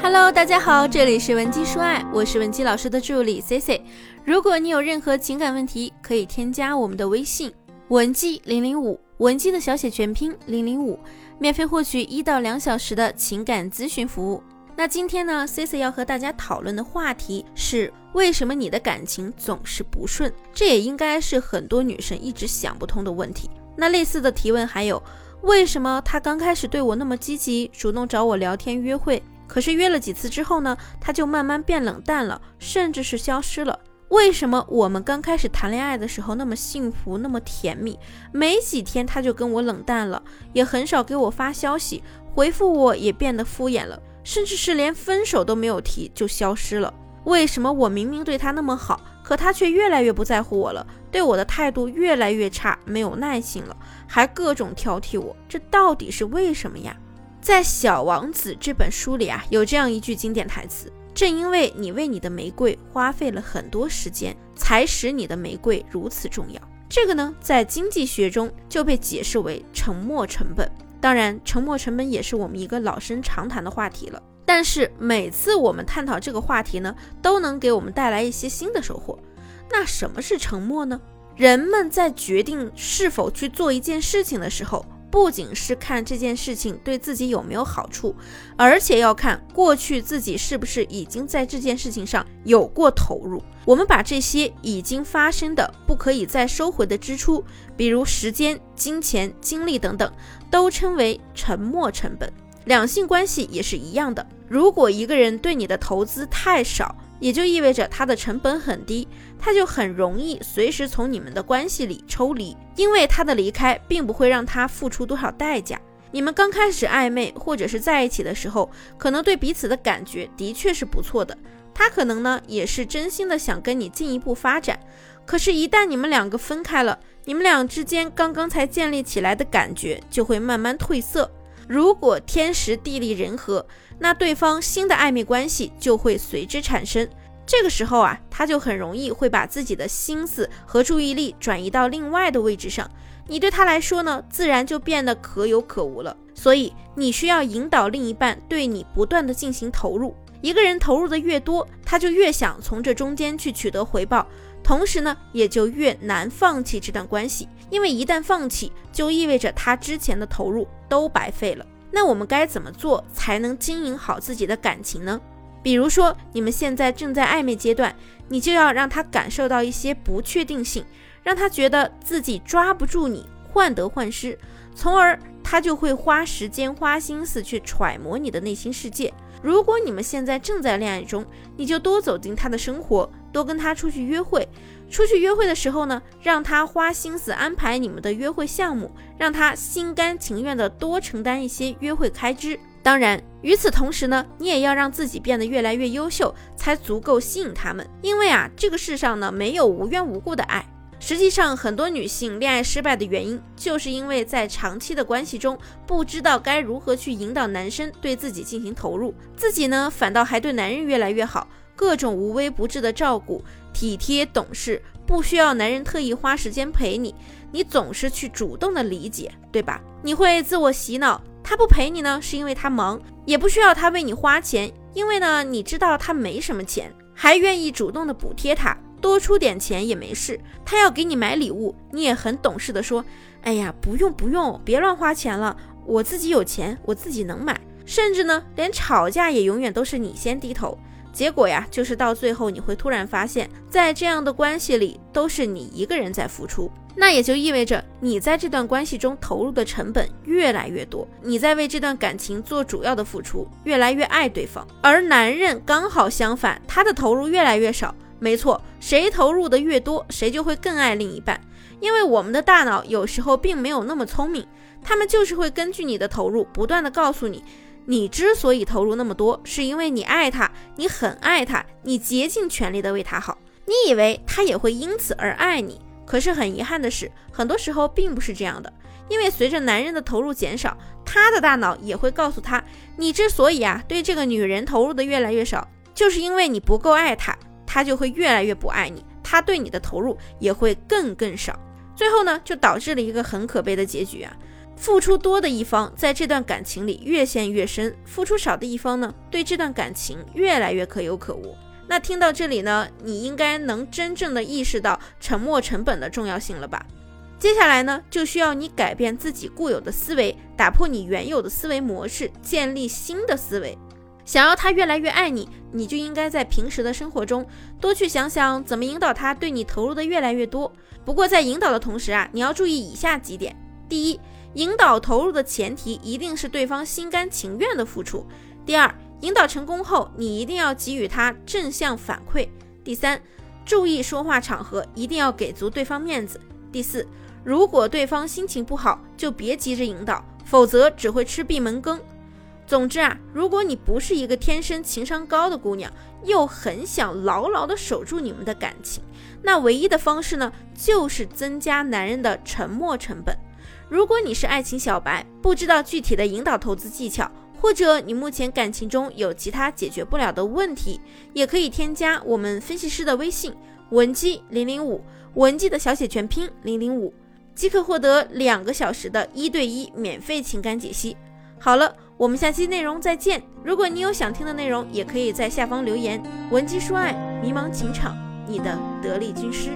Hello，大家好，这里是文姬说爱，我是文姬老师的助理 C C。如果你有任何情感问题，可以添加我们的微信文姬零零五，文姬的小写全拼零零五，免费获取一到两小时的情感咨询服务。那今天呢，C C 要和大家讨论的话题是为什么你的感情总是不顺？这也应该是很多女生一直想不通的问题。那类似的提问还有，为什么他刚开始对我那么积极，主动找我聊天约会？可是约了几次之后呢，他就慢慢变冷淡了，甚至是消失了。为什么我们刚开始谈恋爱的时候那么幸福，那么甜蜜，没几天他就跟我冷淡了，也很少给我发消息，回复我也变得敷衍了，甚至是连分手都没有提就消失了？为什么我明明对他那么好，可他却越来越不在乎我了，对我的态度越来越差，没有耐心了，还各种挑剔我？这到底是为什么呀？在《小王子》这本书里啊，有这样一句经典台词：“正因为你为你的玫瑰花费了很多时间，才使你的玫瑰如此重要。”这个呢，在经济学中就被解释为沉没成本。当然，沉没成本也是我们一个老生常谈的话题了。但是每次我们探讨这个话题呢，都能给我们带来一些新的收获。那什么是沉没呢？人们在决定是否去做一件事情的时候。不仅是看这件事情对自己有没有好处，而且要看过去自己是不是已经在这件事情上有过投入。我们把这些已经发生的不可以再收回的支出，比如时间、金钱、精力等等，都称为沉没成本。两性关系也是一样的，如果一个人对你的投资太少，也就意味着他的成本很低，他就很容易随时从你们的关系里抽离，因为他的离开并不会让他付出多少代价。你们刚开始暧昧或者是在一起的时候，可能对彼此的感觉的确是不错的，他可能呢也是真心的想跟你进一步发展。可是，一旦你们两个分开了，你们俩之间刚刚才建立起来的感觉就会慢慢褪色。如果天时地利人和，那对方新的暧昧关系就会随之产生。这个时候啊，他就很容易会把自己的心思和注意力转移到另外的位置上。你对他来说呢，自然就变得可有可无了。所以你需要引导另一半对你不断的进行投入。一个人投入的越多，他就越想从这中间去取得回报。同时呢，也就越难放弃这段关系，因为一旦放弃，就意味着他之前的投入都白费了。那我们该怎么做才能经营好自己的感情呢？比如说，你们现在正在暧昧阶段，你就要让他感受到一些不确定性，让他觉得自己抓不住你，患得患失，从而他就会花时间、花心思去揣摩你的内心世界。如果你们现在正在恋爱中，你就多走进他的生活，多跟他出去约会。出去约会的时候呢，让他花心思安排你们的约会项目，让他心甘情愿的多承担一些约会开支。当然，与此同时呢，你也要让自己变得越来越优秀，才足够吸引他们。因为啊，这个世上呢，没有无缘无故的爱。实际上，很多女性恋爱失败的原因，就是因为在长期的关系中，不知道该如何去引导男生对自己进行投入，自己呢，反倒还对男人越来越好，各种无微不至的照顾，体贴懂事，不需要男人特意花时间陪你，你总是去主动的理解，对吧？你会自我洗脑，他不陪你呢，是因为他忙，也不需要他为你花钱，因为呢，你知道他没什么钱，还愿意主动的补贴他。多出点钱也没事，他要给你买礼物，你也很懂事的说：“哎呀，不用不用，别乱花钱了，我自己有钱，我自己能买。”甚至呢，连吵架也永远都是你先低头。结果呀，就是到最后你会突然发现，在这样的关系里，都是你一个人在付出。那也就意味着你在这段关系中投入的成本越来越多，你在为这段感情做主要的付出，越来越爱对方。而男人刚好相反，他的投入越来越少。没错，谁投入的越多，谁就会更爱另一半。因为我们的大脑有时候并没有那么聪明，他们就是会根据你的投入，不断的告诉你，你之所以投入那么多，是因为你爱他，你很爱他，你竭尽全力的为他好。你以为他也会因此而爱你，可是很遗憾的是，很多时候并不是这样的。因为随着男人的投入减少，他的大脑也会告诉他，你之所以啊对这个女人投入的越来越少，就是因为你不够爱她。他就会越来越不爱你，他对你的投入也会更更少，最后呢，就导致了一个很可悲的结局啊！付出多的一方在这段感情里越陷越深，付出少的一方呢，对这段感情越来越可有可无。那听到这里呢，你应该能真正的意识到沉默成本的重要性了吧？接下来呢，就需要你改变自己固有的思维，打破你原有的思维模式，建立新的思维。想要他越来越爱你，你就应该在平时的生活中多去想想怎么引导他对你投入的越来越多。不过在引导的同时啊，你要注意以下几点：第一，引导投入的前提一定是对方心甘情愿的付出；第二，引导成功后，你一定要给予他正向反馈；第三，注意说话场合，一定要给足对方面子；第四，如果对方心情不好，就别急着引导，否则只会吃闭门羹。总之啊，如果你不是一个天生情商高的姑娘，又很想牢牢的守住你们的感情，那唯一的方式呢，就是增加男人的沉默成本。如果你是爱情小白，不知道具体的引导投资技巧，或者你目前感情中有其他解决不了的问题，也可以添加我们分析师的微信文姬零零五，文姬的小写全拼零零五，即可获得两个小时的一对一免费情感解析。好了。我们下期内容再见。如果你有想听的内容，也可以在下方留言。文姬说爱，迷茫情场，你的得力军师。